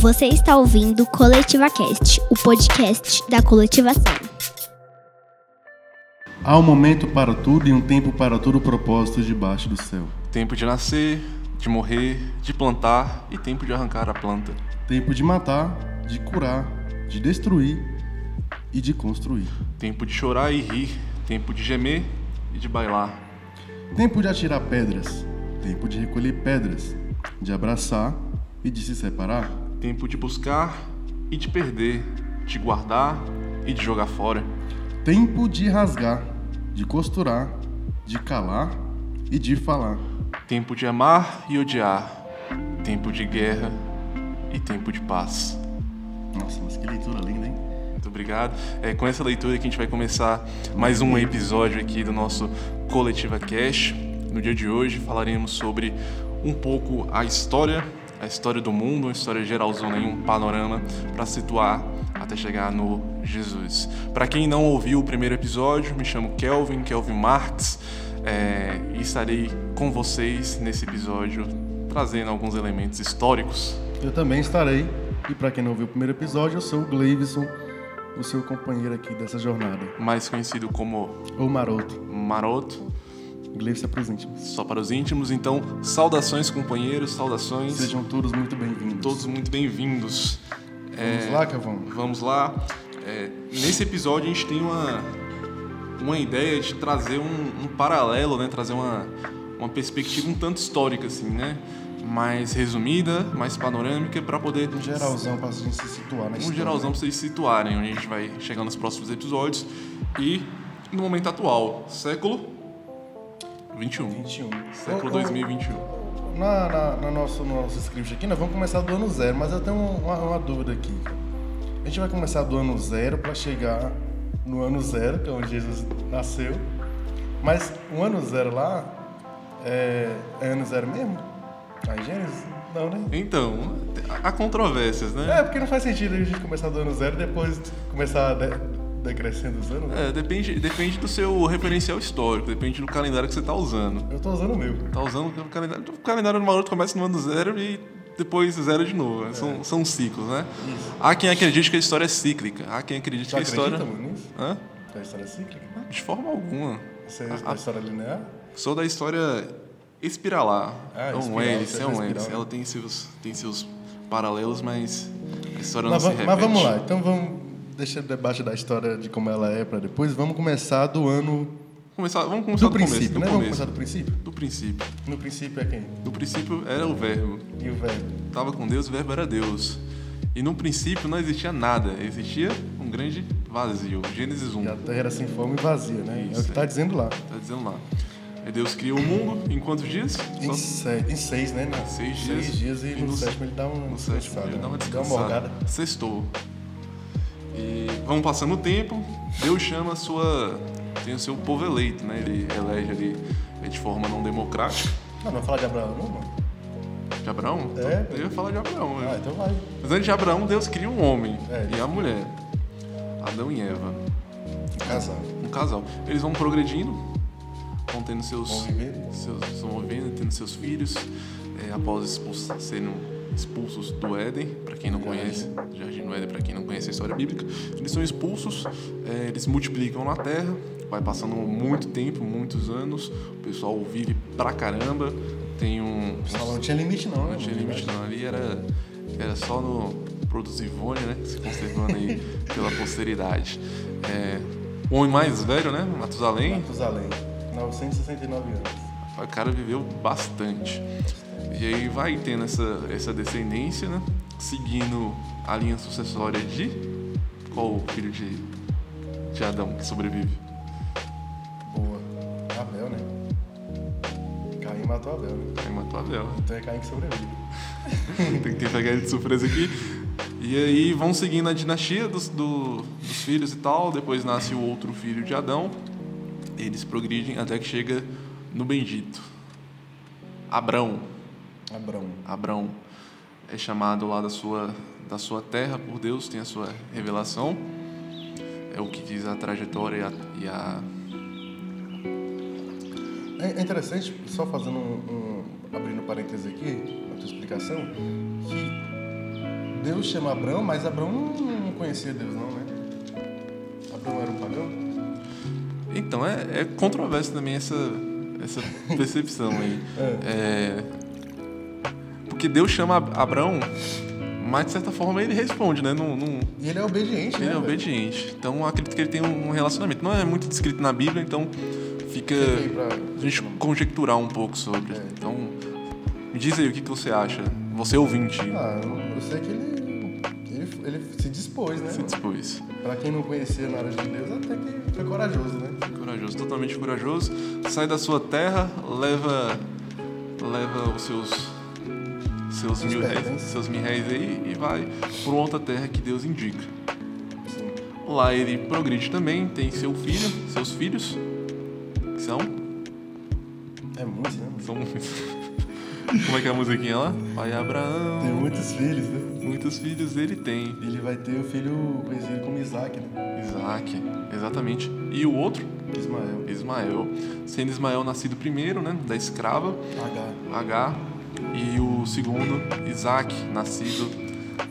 Você está ouvindo Coletiva Cast, o podcast da coletivação. Há um momento para tudo e um tempo para todo propósito debaixo do céu. Tempo de nascer, de morrer, de plantar e tempo de arrancar a planta. Tempo de matar, de curar, de destruir e de construir. Tempo de chorar e rir, tempo de gemer e de bailar. Tempo de atirar pedras, tempo de recolher pedras, de abraçar e de se separar. Tempo de buscar e de perder, de guardar e de jogar fora. Tempo de rasgar, de costurar, de calar e de falar. Tempo de amar e odiar, tempo de guerra e tempo de paz. Nossa, mas que leitura linda, hein? Muito obrigado. É com essa leitura que a gente vai começar mais um episódio aqui do nosso Coletiva Cash. No dia de hoje falaremos sobre um pouco a história, a história do mundo, uma história geralzona em um panorama para situar até chegar no Jesus. Para quem não ouviu o primeiro episódio, me chamo Kelvin, Kelvin Marx, é, e estarei com vocês nesse episódio trazendo alguns elementos históricos. Eu também estarei. E para quem não viu o primeiro episódio, eu sou o Gleivson, o seu companheiro aqui dessa jornada. Mais conhecido como O Maroto. Maroto, É para os íntimos. só para os íntimos. Então, saudações, companheiros, saudações. Sejam todos muito bem-vindos. todos muito bem-vindos. Vamos lá, Cavão? Vamos lá. É, nesse episódio a gente tem uma, uma ideia de trazer um, um paralelo, né? Trazer uma, uma perspectiva um tanto histórica, assim, né? Mais resumida, mais panorâmica, para poder... Um geralzão para a gente se situar na Um história. geralzão para vocês se situarem, onde a gente vai chegar nos próximos episódios. E no momento atual, século 21. 21. Século Ô, ô, 2021. Na, na, na nosso, no nosso script aqui, nós vamos começar do ano zero, mas eu tenho uma, uma dúvida aqui. A gente vai começar do ano zero para chegar no ano zero, que é onde Jesus nasceu. Mas o ano zero lá é, é ano zero mesmo? Em Gênesis? Não, né? Então, há controvérsias, né? É, porque não faz sentido a gente começar do ano zero e depois começar decrescendo os anos. né? É, depende, depende do seu referencial histórico, depende do calendário que você está usando. Eu tô usando o meu. Tá usando o calendário. O calendário do Maroto começa no ano zero e depois zero de novo. né? São, são ciclos, né? Isso. Há quem acredite que a história é cíclica. Há quem acredite Tu que a história. nisso? Hã? Que a história é cíclica? De forma alguma. Você é da história linear? Sou da história espiralar. Ah, é um hélice, você é é um hélice. né? Ela tem seus, tem seus paralelos, mas a história Mas, não se mas repete. vamos lá, então vamos deixar o debate da história de como ela é para depois. Vamos começar do ano Começar, vamos começar do do, começo. princípio, do né? Vamos começo. começar do princípio? Do princípio. No princípio é quem? Do princípio era o verbo. E o velho. Estava com Deus, o verbo era Deus. E no princípio não existia nada, existia um grande vazio. Gênesis 1, E a terra era sem forma e vazia, né? é o Isso, que tá dizendo lá. tá dizendo lá. Aí Deus criou o mundo em quantos dias? Em, se- em seis, né? Não, Seis Seis dias. dias e, E no, no- sétimo ele dá uma no sétimo ele dá uma descansada. morgada. Sextou. E vamos passando o tempo, Deus chama a sua. tem o seu povo eleito, né? Ele elege ali de forma não democrática. Não, não falar de Abraão, não, mano? De Abraão? É. Eu ia falar de Abraão. né? Ah, então vai. Mas antes de Abraão, Deus cria um homem É, e a mulher. Adão e Eva. Casar. um casal. Eles vão progredindo, vão tendo seus. Vão viver. seus vão vivendo, tendo seus filhos, é, após expulsos, serem expulsos do Éden, para quem não conhece, Jardim do Éden, para quem não conhece a história bíblica. Eles são expulsos, é, eles multiplicam na terra, vai passando muito tempo, muitos anos, o pessoal vive pra caramba, tem um. Salão não tinha limite, não, né? Não tinha limite não, ali era, era só no produzir Ivone, né? Se conservando aí pela posteridade. É, o homem mais velho, né? Matusalém, Matusalém. 969 anos. o cara viveu bastante. E aí vai tendo essa, essa descendência, né? Seguindo a linha sucessória de. Qual o filho de, de Adão que sobrevive? Boa. Abel, né? Caim matou Abel, né? Aí matou Abel. Então é Caim que sobrevive. Tem que pegar ele de surpresa aqui. E aí vão seguindo a dinastia dos, do- dos filhos e tal. Depois nasce o outro filho de Adão. Eles progridem até que chega no bendito. Abrão. Abrão. Abrão é chamado lá da sua, da sua terra por Deus, tem a sua revelação. É o que diz a trajetória e a, e a É é interessante, só fazendo um, um- abrindo parênteses aqui, na tua explicação, que Deus chama Abraão, mas Abraão não, conhecia Deus, não, né? Abraão era um pagão? Então, é, é controverso também essa, essa percepção aí. É, porque Deus chama Abraão, mas de certa forma ele responde, né? Não, não, E ele é obediente, ele né? é velho? obediente. Então, acredito que ele tem um relacionamento. Não é muito descrito na Bíblia, então fica pra- a gente conjecturar um pouco sobre. É. Então, me diz aí o que, que você acha. Você ouvinte, Ah, eu sei que ele, ele, ele se dispôs, né? se dispôs. Pra quem não conhecia nada de Deus, até que foi corajoso, né? Corajoso, totalmente corajoso. Sai da sua terra, leva leva os seus seus mil pertences. seus mil réis aí e vai por outra terra que Deus indica. Lá ele progride também, tem seu filho, seus filhos, que são É muito, né? são Como é que é a musiquinha lá? Pai Abraão. Tem muitos filhos, né? Muitos filhos ele tem. Ele vai ter o filho conhecido como Isaac, né? Isaac, exatamente. E o outro, Ismael. Ismael. Sendo Ismael nascido primeiro, né, da escrava, H, H, e o segundo, Isaac, nascido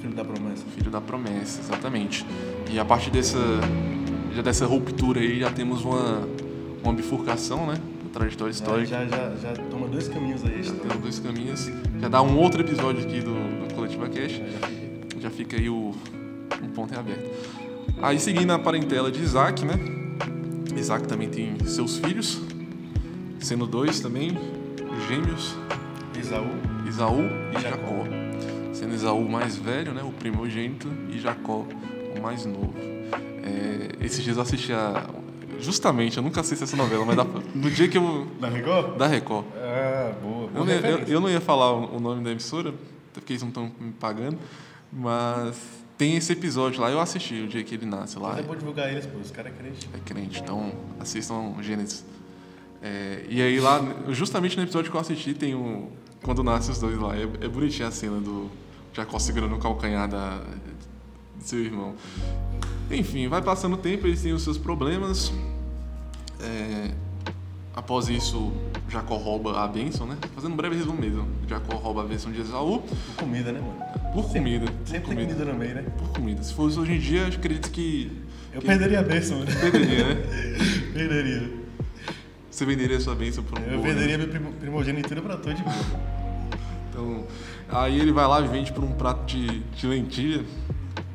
filho da promessa. filho da promessa, exatamente. E a partir dessa, já dessa ruptura aí, já temos uma, uma bifurcação, né, da trajetória Já, histórica. já, já, já toma dois caminhos aí, Já então. temos dois caminhos. Já dá um outro episódio aqui do, do Coletiva Cash. Já, já fiquei. Já fica aí o um ponto em aberto. Aí seguindo a parentela de Isaac, né? Isaac também tem seus filhos, sendo dois também, gêmeos, Esaú. Isaú e E Jacó. Jacó. Sendo Isaú o mais velho, né? O primogênito, e Jacó o mais novo. É, esses dias eu assisti a. Justamente, eu nunca assisti essa novela, mas pra- no dia que eu. Da Record? Da Record. Ah, boa. Eu boa não, ia, eu, referência. eu não ia falar o nome da emissora, porque eles não estão me pagando, mas tem esse episódio lá, eu assisti o dia que ele nasce lá. Mas é bom divulgar eles, pô. Os caras é crente. É crente, então assistam Gênesis. É, e aí lá, justamente no episódio que eu assisti, tem um. Quando nasce os dois lá, é, é bonitinha a cena do Jacó segurando o calcanhar da, do seu irmão. Enfim, vai passando o tempo, eles têm os seus problemas. É, após isso, Jacó rouba a bênção, né? Fazendo um breve resumo mesmo. Jacó rouba a bênção de Esaú Por comida, né, mano? por comida. Sempre por tem comida no meio, né? Por comida. Se fosse hoje em dia, acredito que. Eu que perderia a bênção, né? perderia, né? perderia. Você venderia sua bênção por um Eu bolo, né? venderia minha primo- primogenitura pra todo de. Então, aí ele vai lá e vende por um prato de, de lentilha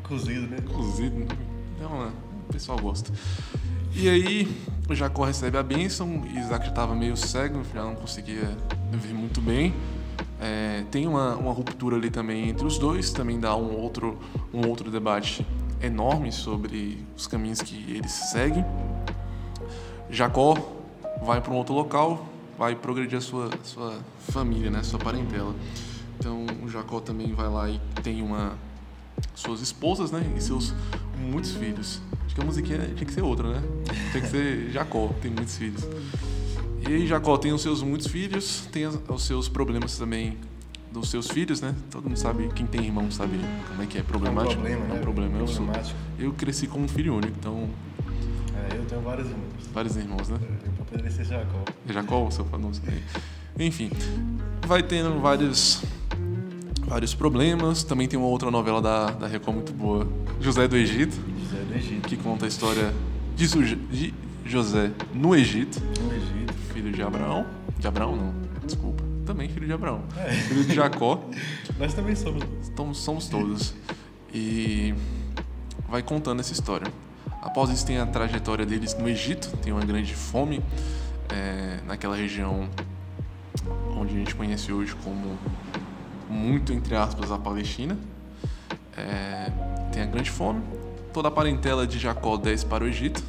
Cozido, né? cozido. Então, é, o pessoal gosta. E aí, o Jacó recebe a bênção, Isaac já estava meio cego, já não conseguia ver muito bem. É, tem uma, uma ruptura ali também entre os dois, também dá um outro, um outro debate enorme sobre os caminhos que eles seguem. Jacó vai para um outro local, vai progredir a sua, sua família, né, sua parentela. Então, o Jacó também vai lá e tem uma suas esposas, né, e seus muitos filhos. Acho que a musiquinha tinha que ser outra, né? Tinha que ser Jacó, tem muitos filhos. E aí Jacó tem os seus muitos filhos, tem os seus problemas também dos seus filhos, né? Todo mundo sabe, quem tem irmão sabe como é que é problemático. problema, é um né? problema. Eu, sou, eu cresci como filho único, então É, eu tenho vários irmãos. vários irmãos, né? Poderia ser Jacó. Jacó, seu não sei. Enfim, vai tendo vários vários problemas. Também tem uma outra novela da, da Record muito boa, José do Egito, José do Egito. que conta a história de, Suje- de José no Egito, No Egito. filho de Abraão. De Abraão não, desculpa. Também filho de Abraão. É. Filho de Jacó. Nós também somos. Então, somos todos. E vai contando essa história. Após isso, tem a trajetória deles no Egito, tem uma grande fome é, naquela região onde a gente conhece hoje como, muito entre aspas, a Palestina. É, tem a grande fome. Toda a parentela de Jacó desce para o Egito.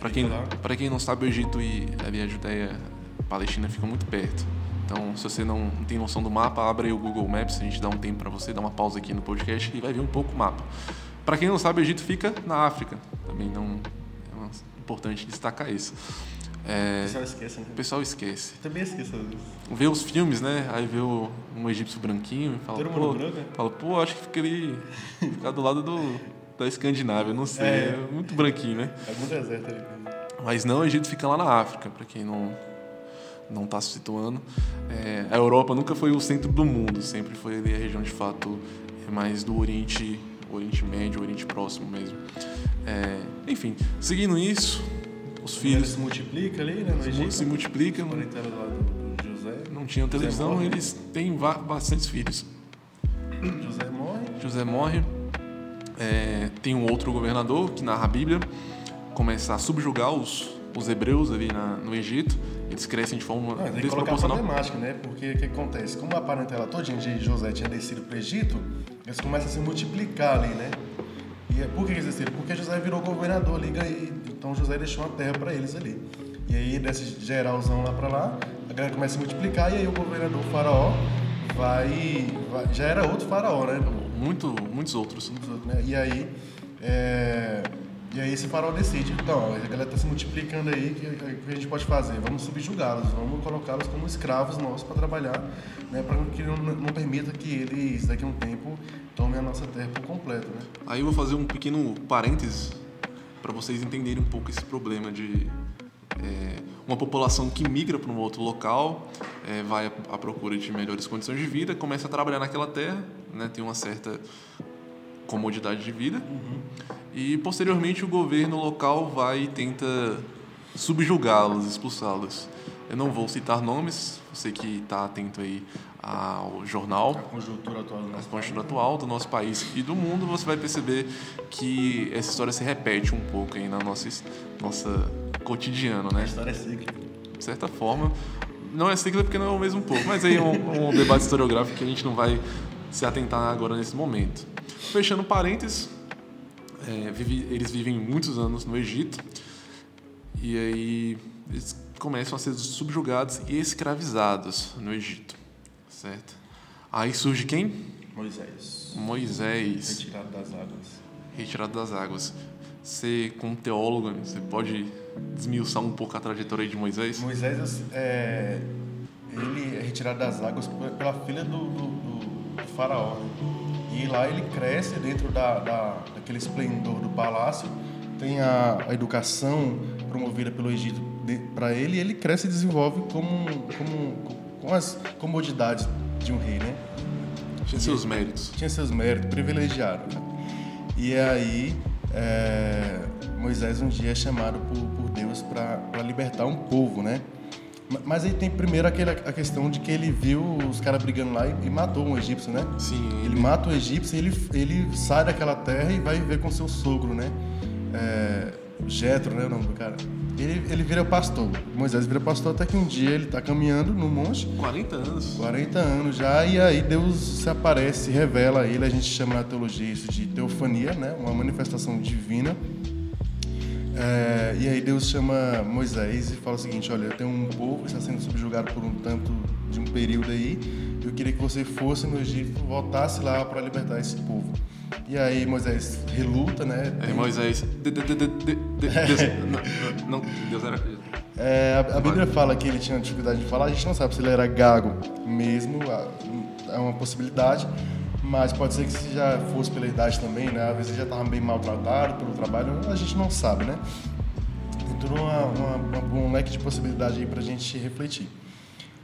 Para quem, pra quem não sabe, o Egito e ali a Judéia, a Palestina ficam muito perto. Então, se você não tem noção do mapa, abre aí o Google Maps, a gente dá um tempo para você, dá uma pausa aqui no podcast e vai ver um pouco o mapa. Para quem não sabe, o Egito fica na África. Também não é importante destacar isso. O É, pessoal esquece, né? o pessoal esquece. Eu também esqueço. Vê os filmes, né? Aí vê o, um egípcio branquinho e fala, Todo pô, mundo branco, né? fala, pô, acho que fica ali, ficar do lado do, da Escandinávia, não sei, É. é muito branquinho, né? Algum deserto ali. Mas não, o Egito fica lá na África, para quem não não está se situando. É, a Europa nunca foi o centro do mundo, sempre foi ali a região de fato é mais do Oriente, Oriente Médio, Oriente Próximo mesmo. É, enfim, seguindo isso, os filhos se multiplica ali, né? No se do, do José. não tinham televisão, morre. eles têm bastantes filhos. José morre. José morre, é, tem um outro governador que narra a Bíblia, começa a subjugar os, os hebreus ali na- no Egito, eles crescem de forma Não, tem desproporcional. problemática, né? Porque o que acontece? Como a parentela todinha de José tinha descido para o Egito, eles começam a se multiplicar ali, né? E é, por que eles desceram? Porque José virou governador ali, e, então José deixou uma terra para eles ali. E aí, desse geralzão lá para lá, a galera começa a se multiplicar, e aí o governador, o faraó, vai, vai- Já era outro faraó, né? Muito, muitos outros. dos outros, né? E aí, é, e aí esse farol decide, então, a galera está se multiplicando aí, o que, que a gente pode fazer? Vamos subjugá-los, vamos colocá-los como escravos nossos para trabalhar, né? Para que não, não permita que eles, daqui a um tempo, tomem a nossa terra por completo, né? Aí eu vou fazer um pequeno parênteses para vocês entenderem um pouco esse problema de é, uma população que migra para um outro local, é, vai à procura de melhores condições de vida, começa a trabalhar naquela terra, né, tem uma certa comodidade de vida, e posteriormente o governo local vai e tenta subjugá-los, expulsá-los. Eu não vou citar nomes, você que está atento aí ao jornal, A conjuntura atual do nosso conjuntura atual do nosso país e do mundo, você vai perceber que essa história se repete um pouco aí na nossa, nossa cotidiano, A né? história é cíclica. De certa forma, não é ciclo porque não é o mesmo povo, mas aí é um, um debate historiográfico que a gente não vai se atentar agora nesse momento. Fechando parênteses, é, vive- eles vivem muitos anos no Egito e aí eles começam a ser subjugados e escravizados no Egito, certo? Aí surge quem? Moisés, Moisés, retirado das águas. retirado das águas. Você, como teólogo, você pode desmiuçar um pouco a trajetória de Moisés? Moisés, é, ele é retirado das águas pe- pela filha do, do, do- do faraó. E lá ele cresce dentro da, da, daquele esplendor do palácio, tem a, a educação promovida pelo Egito para ele, e ele cresce e desenvolve como, como, com as comodidades de um rei, né? Tinha seus méritos. tinha seus méritos, privilegiado. Né? E aí, é, Moisés um dia é chamado por, por Deus para libertar um povo, né? Ma- Mas aí tem primeiro aquela, a questão de que ele viu os caras brigando lá e, e matou um egípcio, né? Sim, Ele mata o egípcio e ele, ele sai daquela terra e vai viver com seu sogro, né? É, Jetro, né? O nome do cara. Ele, ele vira pastor. Moisés vira pastor até que um dia ele está caminhando no monte 40 anos. 40 anos já, e aí Deus se aparece, se revela a ele, a gente chama na teologia isso de teofania, né? uma manifestação divina. É, e aí Deus chama Moisés e fala o seguinte, olha, eu tenho um povo que está sendo subjugado por um tanto de um período aí, eu queria que você fosse no Egito, voltasse lá para libertar esse povo. E aí Moisés reluta, né? Aí Moisés. de- de- de- de- de- de- Deus, não, não, Deus era. É, a, a Bíblia fala que ele tinha dificuldade de falar, a gente não sabe se ele era gago mesmo, é uma possibilidade, mas pode ser que se já fosse pela idade também, né? Às vezes já estava bem maltratado pelo trabalho, a gente não sabe, né? Tem todo uma, uma, um leque de possibilidade aí pra gente refletir.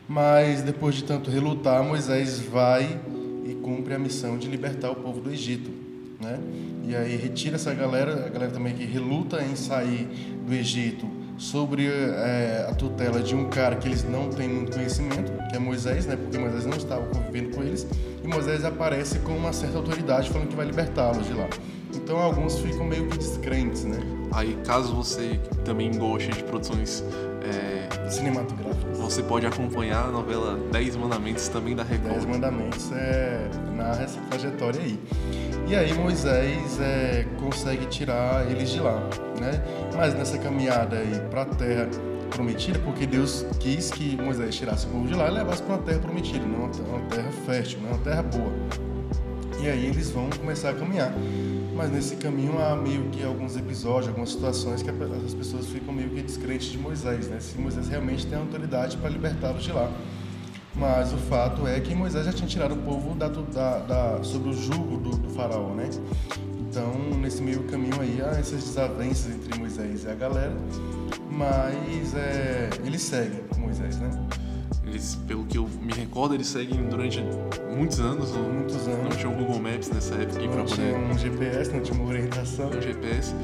Mas depois de tanto relutar, Moisés vai e cumpre a missão de libertar o povo do Egito, né? E aí retira essa galera, a galera também que reluta em sair do Egito sobre eh, a tutela de um cara que eles não têm muito conhecimento, que é Moisés, né? Porque Moisés não estava convivendo com eles, e Moisés aparece com uma certa autoridade falando que vai libertá-los de lá. Então alguns ficam meio que descrentes, né? Aí, caso você também goste de produções, é, Cinematográficos. você pode acompanhar a novela Dez Mandamentos também da Dez Record. Mandamentos é, narra essa trajetória aí. E aí Moisés é, consegue tirar eles de lá, né? Mas nessa caminhada aí para a terra prometida, porque Deus quis que Moisés tirasse o povo de lá e levasse para uma terra prometida, não uma, terra fértil, né? uma terra boa. E aí eles vão começar a caminhar. Mas nesse caminho há meio que alguns episódios, algumas situações que as pessoas ficam meio que descrentes de Moisés, né? Se Moisés realmente tem autoridade para libertá-los de lá. Mas o fato é que Moisés já tinha tirado o povo da, da, da, sobre o jugo do, do faraó, né? Então, nesse meio caminho aí, há essas desavenças entre Moisés e a galera. Mas é, eles seguem Moisés, né? eles, pelo que eu me recordo, eles seguem durante muitos anos. Muitos anos. Não tinha o Google Maps nessa época Não poder tinha um GPS, não tinha uma orientação. um GPS.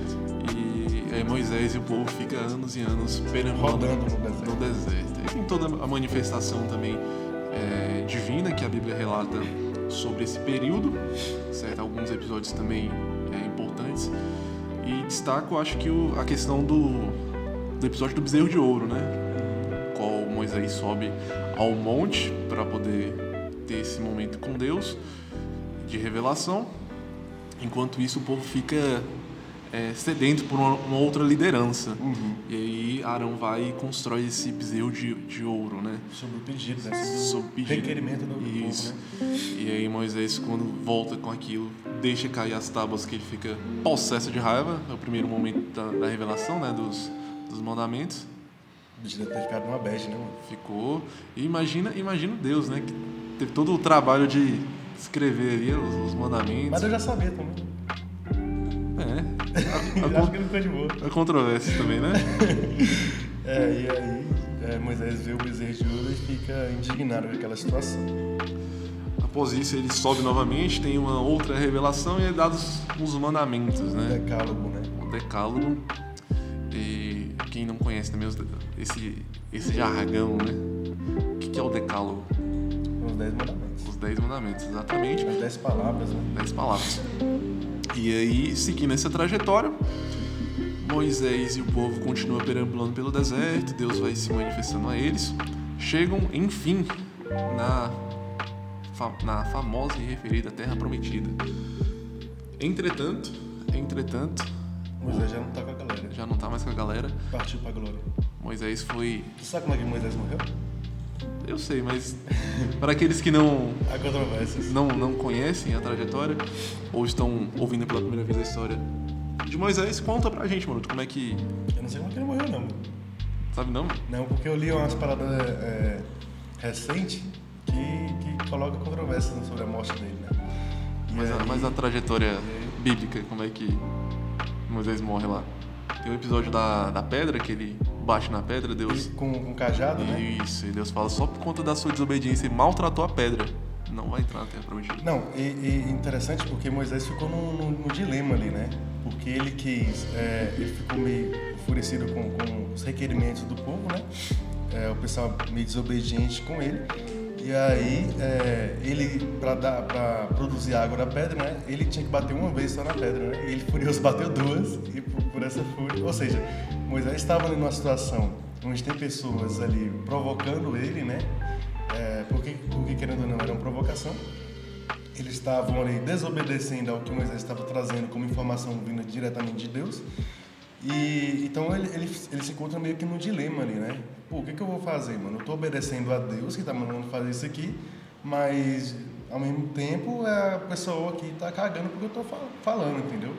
E aí Moisés e o povo fica anos e anos perambulando no deserto. no deserto. E tem toda a manifestação também é, divina que a Bíblia relata sobre esse período, certo? Alguns episódios também é, importantes. E destaco, acho que o- a questão do, do episódio do bezerro de ouro, né? Qual Moisés sobe ao monte para poder ter esse momento com Deus de revelação. Enquanto isso, o povo fica é, sedento por uma, uma outra liderança. Uhum. E aí Arão vai e constrói esse bezerro de, de ouro, né? Sobre o pedido, né? Sobre Sob o pedido. requerimento do povo, Isso. né? E aí Moisés, quando volta com aquilo, deixa cair as tábuas que ele fica possesso de raiva. É o primeiro momento da, da revelação, né? Dos, dos mandamentos. O bicho deve ter ficado numa bad, né, mano? Ficou. E imagina, imagina Deus, né? Que teve todo o trabalho de escrever ali os, os mandamentos. Mas eu já sabia também. É. Eu A, acho a, que ele de boa. a controvérsia também, né? É, e aí é, Moisés vê o bezerro de ouro e fica indignado com aquela situação. Após isso, ele sobe novamente, tem uma outra revelação e é dados os mandamentos, O né? decálogo, né? O decálogo. E quem não conhece também os- esse, esse jargão, né? O que que é o decálogo? Os dez mandamentos. Os dez mandamentos, exatamente. As dez palavras, né? Dez palavras. E aí, seguindo essa trajetória, Moisés e o povo continuam perambulando pelo deserto, Deus vai se manifestando a eles. Chegam, enfim, na, na famosa e referida Terra Prometida. Entretanto, entretanto, Moisés já não tá com a galera. já não tá mais com a galera. Partiu pra glória. Moisés foi. Tu sabe como é que Moisés morreu? Eu sei, mas para aqueles que não, não, não conhecem a trajetória ou estão ouvindo pela primeira vez a história de Moisés, conta pra gente, mano, como é que. Eu não sei como é que ele morreu, não. Sabe não? Não, porque eu li umas paradas é, recentes que, que colocam controvérsias sobre a morte dele, né? Mas a, aí- mas a trajetória bíblica, como é que Moisés morre lá? Tem o episódio da, da pedra, que ele bate na pedra, Deus. Com, com cajado, né? Isso, e Deus fala só por conta da sua desobediência e maltratou a pedra. Não vai entrar na terra prometida. Não, e, e interessante porque Moisés ficou no dilema ali, né? Porque ele quis, é, ele ficou meio enfurecido com, com os requerimentos do povo, né? É, o pessoal meio desobediente com ele. E aí, é, ele, para produzir água da pedra, né? Ele tinha que bater uma vez só na pedra, né? E ele furioso bateu duas e por, por essa fúria, ou seja, Moisés estava ali numa situação onde tem pessoas ali provocando ele, né? É, porque, porque querendo ou não era uma provocação. Eles estavam ali desobedecendo ao que Moisés estava trazendo como informação vinda diretamente de Deus. E então ele, ele, ele se encontra meio que num dilema ali, né? Pô, o que, que eu vou fazer, mano? Eu tô obedecendo a Deus que tá mandando fazer isso aqui, mas ao mesmo tempo a pessoa que tá cagando porque eu fa- falando, entendeu?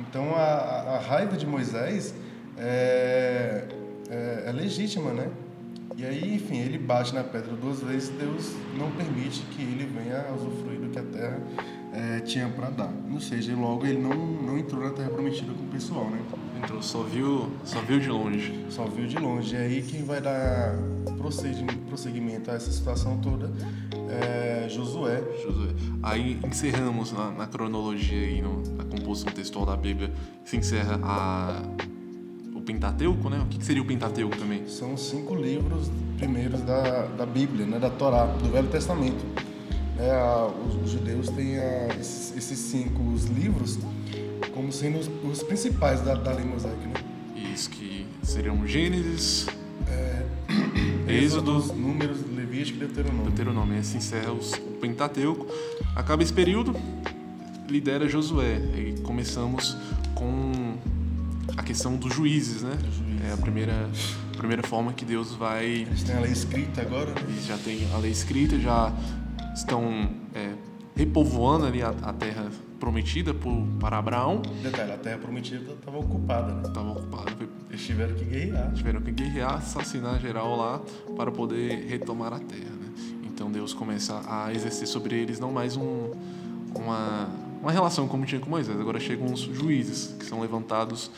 Então a- a raiva de Moisés é, é, é legítima, né? E aí, enfim, ele bate na pedra duas vezes, Deus não permite que ele venha a usufruir do que a terra eh, tinha para dar. Ou seja, logo ele não, não entrou na terra prometida com o pessoal, né? Entrou, só viu, só viu de longe. Só viu de longe. E aí quem vai dar prosseguimento, a essa situação toda é Josué. Josué. Aí encerramos na, na cronologia no- na composição textual da Bíblia, se encerra a, Pentateuco, né? O que, que seria o Pentateuco também? São os cinco livros primeiros da, da Bíblia, né? da Torá, do Velho Testamento. É, a- os, os judeus têm a, esses, esses cinco os livros como sendo os, os principais da, da lei mosaica, né? Isso que seriam Gênesis, Êxodo, Êxodos, Números, Levítico e Deuteronômio. Deuteronômio. Se encerra os, o Pentateuco. Acaba esse período, lidera Josué. Aí começamos com a questão dos juízes, né? juízes. É a primeira, a primeira forma que Deus vai Eles têm a lei escrita agora, né? Eles já têm a lei escrita, já estão é, repovoando ali a, a terra prometida por, para Abraão. Detalhe, a terra prometida estava ocupada, né? Estava ocupada, foi- Eles tiveram que guerrear. tiveram que guerrear, assassinar geral lá para poder retomar a terra. Né? Então Deus começa a exercer sobre eles não mais um, uma, uma relação como tinha com Moisés. Agora chegam os juízes, que são levantados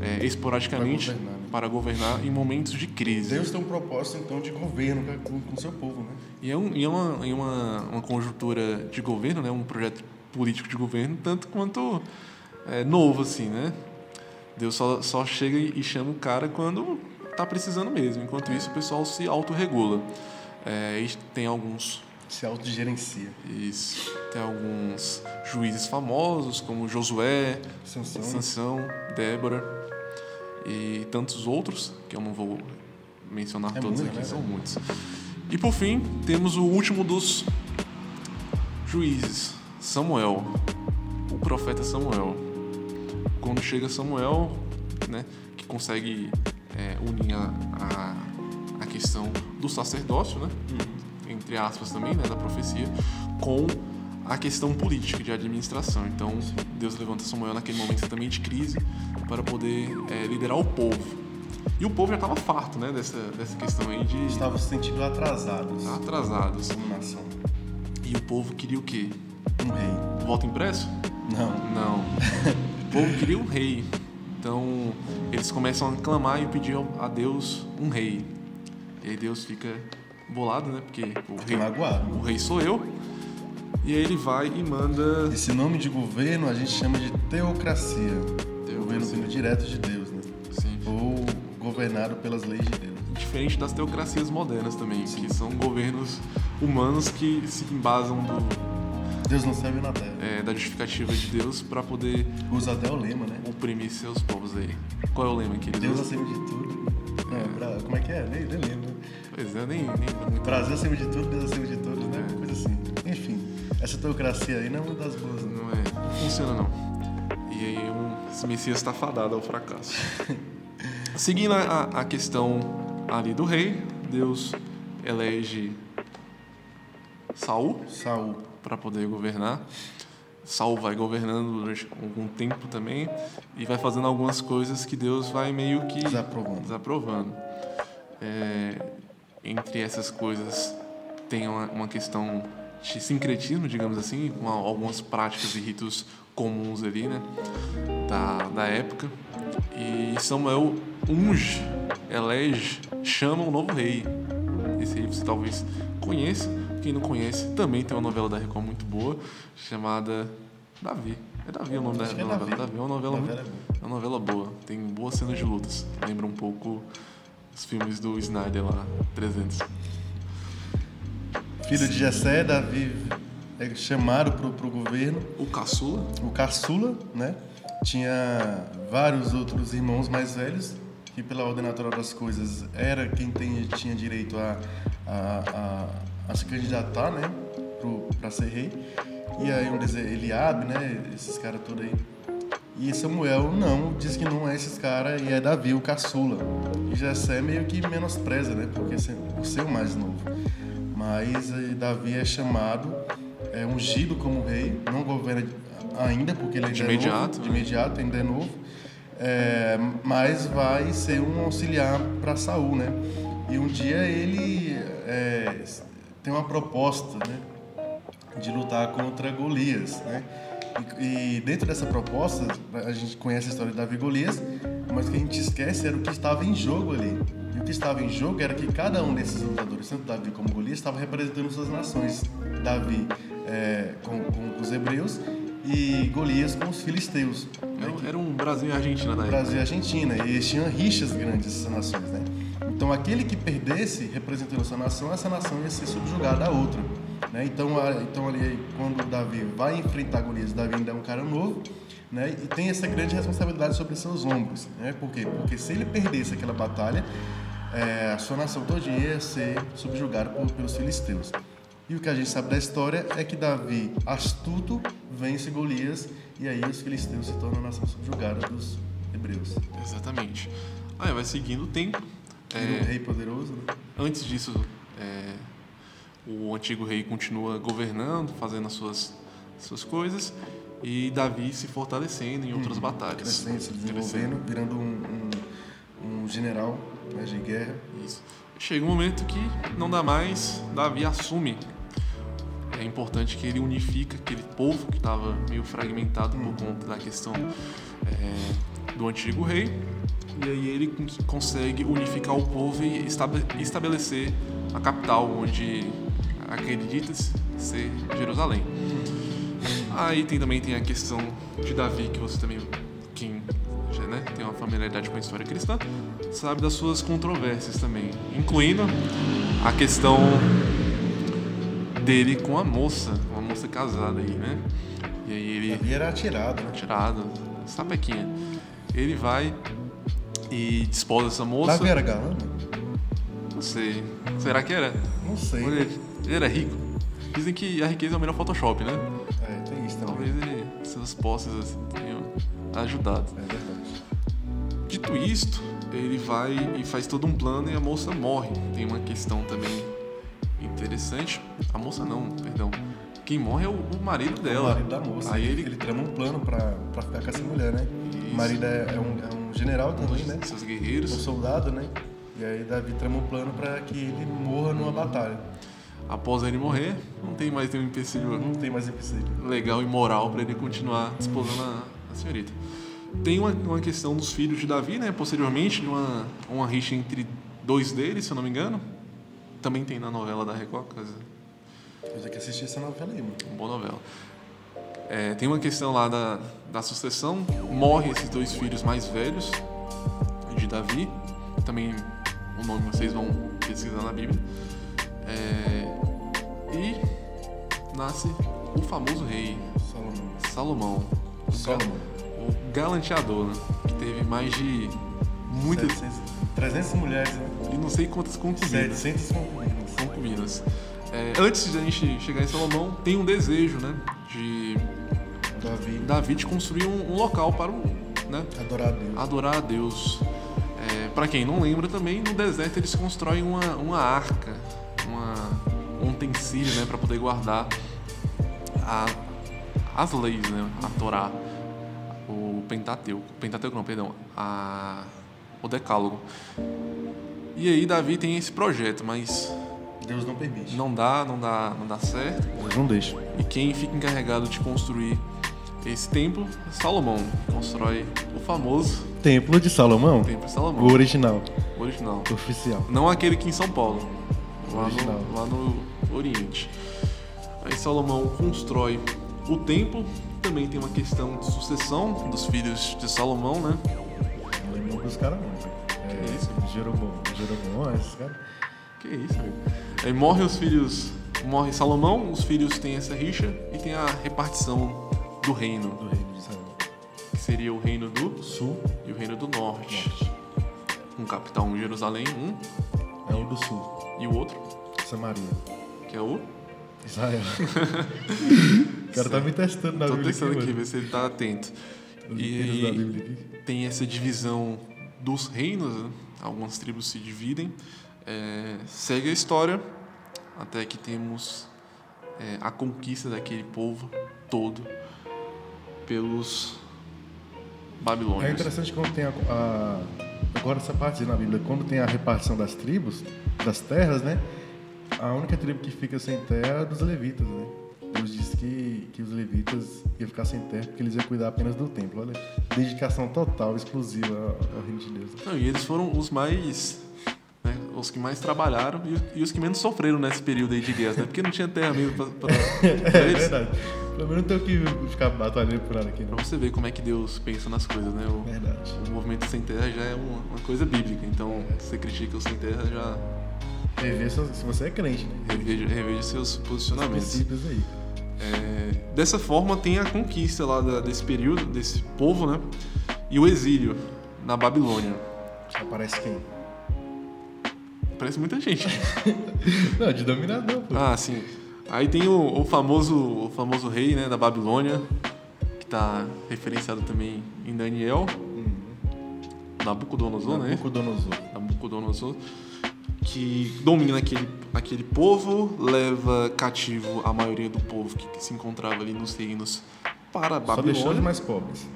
é, esporadicamente Para governar, né? para governar em momentos de crise. Deus tem um propósito, então, de governo com o seu povo, né? E é, um, e é uma, e uma, uma conjuntura de governo, né? um projeto político de governo, tanto quanto é, novo, assim, né? Deus só, só chega e chama o cara quando tá precisando mesmo. Enquanto isso, o pessoal se autorregula. É, tem alguns Se autogerencia. isso, tem alguns juízes famosos, como Josué, Sansão. Sansão, Débora e tantos outros, que eu não vou mencionar É todos muito, aqui, né, são muitos. E por fim, temos o último dos juízes, Samuel, o profeta Samuel. Quando chega Samuel, né, que consegue é, unir a, a, a questão do sacerdócio, né, entre aspas também, né, da profecia, com a questão política de administração. Então, Deus levanta Samuel naquele momento também de crise para poder é, liderar o povo. E o povo já estava farto, né, dessa, dessa questão aí de Estavam se sentindo atrasados atrasados. como nação. E o povo queria o quê? Um rei. Voto impresso? Não. Não. o povo queria um rei. Então, eles começam a clamar e pedir a Deus um rei. E aí Deus fica bolado, né? Porque o rei, o rei sou eu. E aí ele vai e manda Esse nome de governo a gente chama de teocracia. Teocracia. Governo vindo direto de Deus, né? assim, Ou governado pelas leis de Deus. diferente das teocracias modernas também, que são governos humanos que se embasam do, Deus não serve na terra. é, da justificativa de Deus para poder Usa até o lema, né? oprimir seus povos aí. Qual é o lema que eles Deus usam? acima de tudo. Não, pra- como é que é? Nem, nem lembro. Pois é, nem, nem. Brasil acima de tudo, Deus acima de todos, né? É. Coisa assim. Enfim, essa teocracia aí não é uma das boas. Não. Não é, não funciona não. E aí um, esse Messias está fadado ao fracasso. Seguindo a, a- a questão ali do rei, Deus elege Saul Saul. para poder governar. Saul vai governando durante algum tempo também e vai fazendo algumas coisas que Deus vai meio que Desaprovando. desaprovando. É, entre essas coisas tem uma, uma questão de sincretismo, digamos assim, com algumas práticas e ritos comuns ali, né, da, da época. E Samuel unge, elege, chama um novo rei. Esse rei você talvez conheça. Quem não conhece, também tem uma novela da Record muito boa, chamada Davi. É Davi o nome da é novela. Davi. Davi é uma novela, muito- boa. é uma novela boa. Tem boas cenas de lutas. Lembra um pouco os filmes do Snyder lá, 300. Filho de Jessé, Davi é chamado pro, pro governo. O Caçula, O caçula, né? Tinha vários outros irmãos mais velhos, que pela ordem natural das coisas era quem tem, tinha direito a, a, a, a se candidatar, né? Para ser rei. E aí um deles é Eliabe, né? Esses caras todos aí. E Samuel não, diz que não é esses caras e é Davi, o caçula. E Jessé meio que menospreza, né? Porque ser- por ser o mais novo. Mas eh, Davi é chamado, é ungido como rei, não governa ainda porque ele ainda De é imediato, novo, de né? imediato ainda é novo, é, mas vai ser um auxiliar para Saul, né? E um dia ele é, tem uma proposta, né? de lutar contra Golias, né? E, e dentro dessa proposta, a gente conhece a história de Davi e Golias, mas o que a gente esquece era o que estava em jogo ali. E o que estava em jogo era que cada um desses lutadores, tanto Davi como Golias, estava representando suas nações. Davi é, com, com os hebreus e Golias com os filisteus. né? era, era um Brasil e Argentina na época. Brasil e Argentina, e eles tinham rixas grandes, essas nações, né? Então, aquele que perdesse, representando a sua nação, essa nação ia ser subjugada à outra, né? Então, a- então ali, quando Davi vai enfrentar Golias, Davi ainda é um cara novo, né? E tem essa grande responsabilidade sobre seus ombros, né? Por quê? Porque se ele perdesse aquela batalha, é, a sua nação toda ia ser subjugada por- pelos filisteus. E o que a gente sabe da história é que Davi, astuto, vence Golias, e aí os filisteus se tornam a nação subjugada dos hebreus. Exatamente. Aí vai seguindo o tempo. Vira um É, rei poderoso, né? antes disso, é, o antigo rei continua governando, fazendo as suas, suas coisas, e Davi se fortalecendo em outras batalhas. crescendo, se Crescendo. desenvolvendo, virando um, um, um general né, de guerra. Isso. Chega um momento que não dá mais, Davi assume é importante que ele unifica aquele povo que estava meio fragmentado por conta da questão é, do antigo rei. E aí ele cons- consegue unificar o povo e estabe- estabelecer a capital, onde acredita-se ser Jerusalém. Aí tem, também tem a questão de Davi, que você também, quem já, né, tem uma familiaridade com a história cristã, sabe das suas controvérsias também, incluindo a questão dele com a moça, uma moça casada aí, né? E aí ele Davi era atirado, né? tirado, sapequinha. Ele vai e desposa essa moça. Davi era galã? né? Não sei. Será que era? Não sei. Ele, ele era rico. Dizem que a riqueza é o melhor Photoshop, né? É, tem isso também. Talvez ele, seus posses assim, tenham ajudado. É verdade. Dito isto, ele vai e faz todo um plano e a moça morre. Tem uma questão também interessante. A moça não, perdão. Quem morre é o, o marido O dela. marido da moça. Aí ele, ele, ele trama um plano pra, pra ficar com essa mulher, né? Isso. O marido é, é um, é um general também, né? seus Um guerreiros. soldado, né? E aí Davi trama um plano pra que ele morra numa batalha. Após ele morrer, não tem mais nenhum empecilho Não tem mais empecilho. legal e moral para ele continuar desposando a, a senhorita. Tem uma, uma questão dos filhos de Davi, né? Posteriormente, de uma, uma rixa entre dois deles, se eu não me engano. Também tem na novela da Record, caso Eu já que assisti essa novela aí, mano. boa novela. É, tem uma questão lá da, da sucessão. Morre esses dois filhos mais velhos de Davi. Também o nome vocês vão pesquisar na Bíblia. É, e nasce o famoso rei Salomão. Salomão. Salomão. O galanteador, né? Que teve mais de muitas 700, 300 mulheres, né? e não sei quantas concubinas. 700 concubinas. concubinas. É, antes de a gente chegar em Salomão, tem um desejo, né? De Davi, Davi de construir um, um local para o, né, adorar a Deus. adorar a Deus. É, para quem não lembra também, no deserto eles constroem uma, uma arca, uma, um utensílio, né, para poder guardar a, as leis, né, a Torá, o Pentateuco, Pentateuco não, perdão, a, o Decálogo. E aí Davi tem esse projeto, mas Deus não permite. não dá, não dá, não dá certo. Deus não deixa. E quem fica encarregado de construir esse templo é Salomão. Constrói o famoso Templo de Salomão? Templo de Salomão, O original, o original. oficial. Não aquele aqui em São Paulo, lá Original. no, lá no Oriente. Aí Salomão constrói o templo. Também tem uma questão de sucessão dos filhos de Salomão, né? Não caras não. É, isso? Jeroboão. Jeroboão, esses caras. Que isso, amigo. Aí morre os filhos, morre Salomão, os filhos têm essa rixa e tem a repartição do reino, Do reino de Israel. que seria o reino do Sul, e o reino do norte. Um capital em Jerusalém, um, é o do sul. e o outro, Samaria. que é o. Israel. o cara tá me testando na Tô Bíblia pensando aqui, mano. ver se ele tá atento. Os E aí aqui. tem essa divisão dos reinos, né? algumas tribos se dividem. É, segue a história até que temos é, a conquista daquele povo todo pelos É babilônios. interessante quando tem a, a- Agora essa parte na Bíblia, quando tem a repartição das tribos, das terras, né? A única tribo que fica sem terra é a dos levitas, né? Deus disse que, que os levitas iam ficar sem terra porque eles iam cuidar apenas do templo. Olha, dedicação total, exclusiva ao, ao reino de Deus. Não, e eles foram os mais. Né, os que mais trabalharam e, e os que menos sofreram nesse período aí de guerra, né? Porque não tinha terra mesmo pra, pra, pra É eles. verdade. Pelo menos não tenho que ficar batalhando por aqui, não. Pra você ver como é que Deus pensa nas coisas, né? O, Verdade. o movimento sem terra já é uma, uma coisa bíblica, então se você critica o sem terra, já Rever se, se você é crente, né? reveja, reveja seus posicionamentos. princípios aí. É, dessa forma, tem a conquista lá da- desse período, desse povo, né? E o exílio na Babilônia. Aparece quem? Parece muita gente. Não, de dominador, pô. Ah, sim. Aí tem o, o famoso, o famoso rei né, da Babilônia, que está referenciado também em Daniel, Nabucodonosor, né? Nabucodonosor. Nabucodonosor, que domina aquele, aquele povo, leva cativo a maioria do povo que, que se encontrava ali nos reinos para a Só deixou os Babilônia. mais pobres.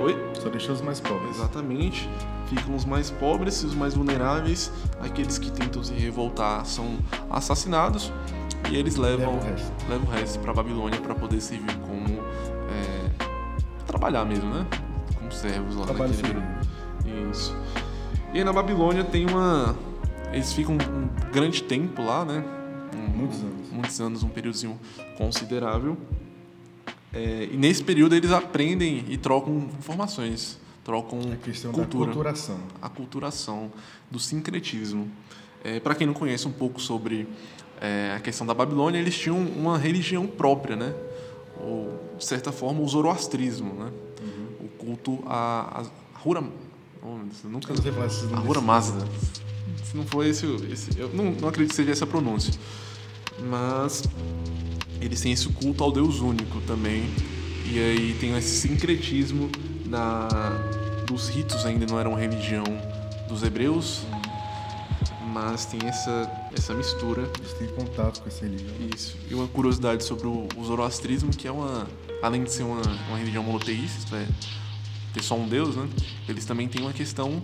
Oi? Só deixou os mais pobres. Exatamente. Ficam os mais pobres e os mais vulneráveis. Aqueles que tentam se revoltar são assassinados. e eles levam, Leva o resto. levam o resto para Babilônia para poder servir como é, trabalhar mesmo, né? Como servos lá Trabalho naquele civil. Isso. E aí na Babilônia tem uma eles ficam um grande tempo lá, né? Um- Muitos anos. muitos anos, um períodozinho considerável. É, e nesse período eles aprendem e trocam informações, trocam A questão cultura, da culturação. a culturação do sincretismo. Para quem não conhece um pouco sobre é, a questão da Babilônia, eles tinham uma religião própria, né? Ou, de certa forma, o zoroastrismo, né? Uhum. O culto a, a Hura... Oh, Deus, nunca Eu não sei falar a. Hura Mazda. Se não for esse, esse eu não, não acredito que seja essa pronúncia. Mas eles têm esse culto ao Deus único também. E aí tem esse sincretismo da, dos ritos, ainda não eram religião dos hebreus, mas tem essa, essa mistura. Eles têm contato com essa religião. Isso. E uma curiosidade sobre o, o zoroastrismo, que é uma. Além de ser uma, uma religião monoteísta, é, ter só um Deus, né? Eles também têm uma questão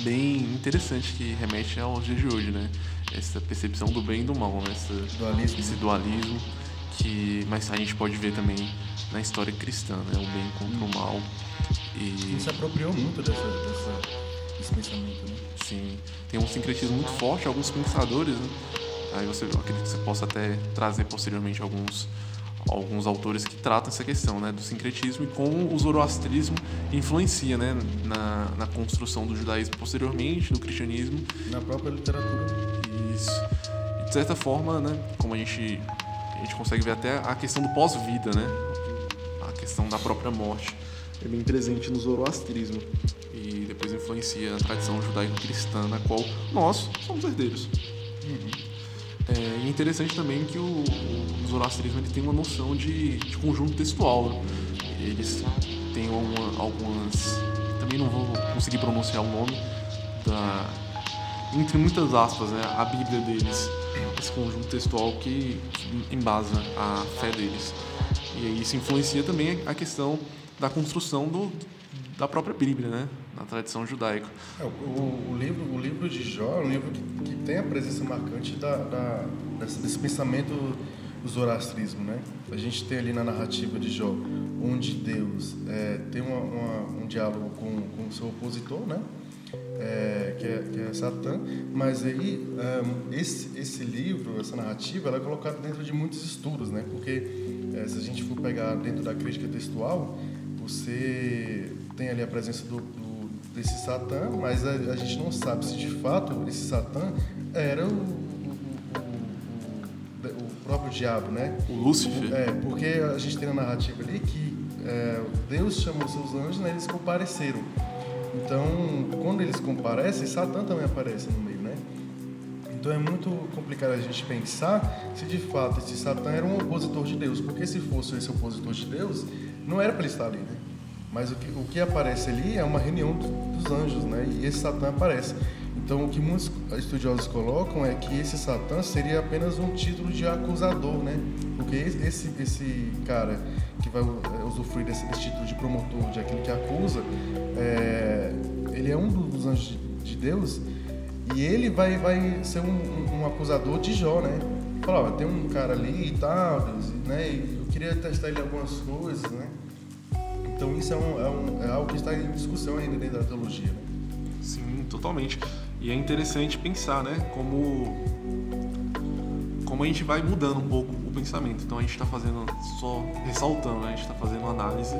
bem interessante que remete aos dias de hoje, né? Essa percepção do bem e do mal, né? Essa, Dualismo. esse dualismo que mas a gente pode ver também na história cristã, né? O bem contra o mal. E se apropriou muito dessa, dessa, desse pensamento, né? Sim, tem um sincretismo muito forte, alguns pensadores, né? Aí você, eu acredito que você possa até trazer posteriormente alguns, alguns autores que tratam essa questão, né? Do sincretismo e como o zoroastrismo influencia, né? Na, na construção do judaísmo posteriormente, do cristianismo. Na própria literatura. Isso. E de certa forma, né? Como a gente, a gente consegue ver até a questão do pós-vida, né? A questão da própria morte. É bem presente no zoroastrismo. E depois influencia a tradição judaico-cristã, na qual nós somos herdeiros. E é interessante também que o, o zoroastrismo ele tem uma noção de, de conjunto textual. né? Eles têm uma- algumas. Também não vou conseguir pronunciar o nome da. Entre muitas aspas, né? A Bíblia deles, esse conjunto textual que, que embasa a fé deles. E isso influencia também a questão da construção do, da própria Bíblia, né? Na tradição judaica. É, o- o livro, o livro de Jó é um livro que, que tem a presença marcante da, da- desse, desse pensamento do zoroastrismo, né? A gente tem ali na narrativa de Jó, onde Deus é, tem uma- uma- um diálogo com, o seu opositor, né? É, que, é, que é Satã, mas aí um, esse, esse livro, essa narrativa, ela é colocada dentro de muitos estudos, né? Porque é, se a gente for pegar dentro da crítica textual, você tem ali a presença do, do- desse Satã, mas a, a gente não sabe se de fato esse Satã era o, o, próprio diabo, né? O Lúcifer. É, porque a gente tem na narrativa ali que é, Deus chamou seus anjos, né, eles compareceram. Então, quando eles comparecem, Satã também aparece no meio, né? Então é muito complicado a gente pensar se de fato esse Satã era um opositor de Deus, porque se fosse esse opositor de Deus, não era para ele estar ali, né? Mas o que, o que aparece ali é uma reunião do- dos anjos, né? E esse Satã aparece. Então o que muitos estudiosos colocam é que esse Satã seria apenas um título de acusador, né? Porque esse, esse, cara que vai é, usufruir desse, desse título de promotor, de aquele que acusa, é, ele é um dos anjos de, de Deus e ele vai, vai ser um, um- acusador de Jó, né? Falar, ó, tem um cara ali e tal, né? Eu queria testar ele algumas coisas, né? Então isso é, um, é, um- é algo que está em discussão ainda dentro da teologia, né? Sim, totalmente. E é interessante pensar, né, como como a gente vai mudando um pouco o pensamento. Então a gente está fazendo só ressaltando, né, a gente está fazendo análise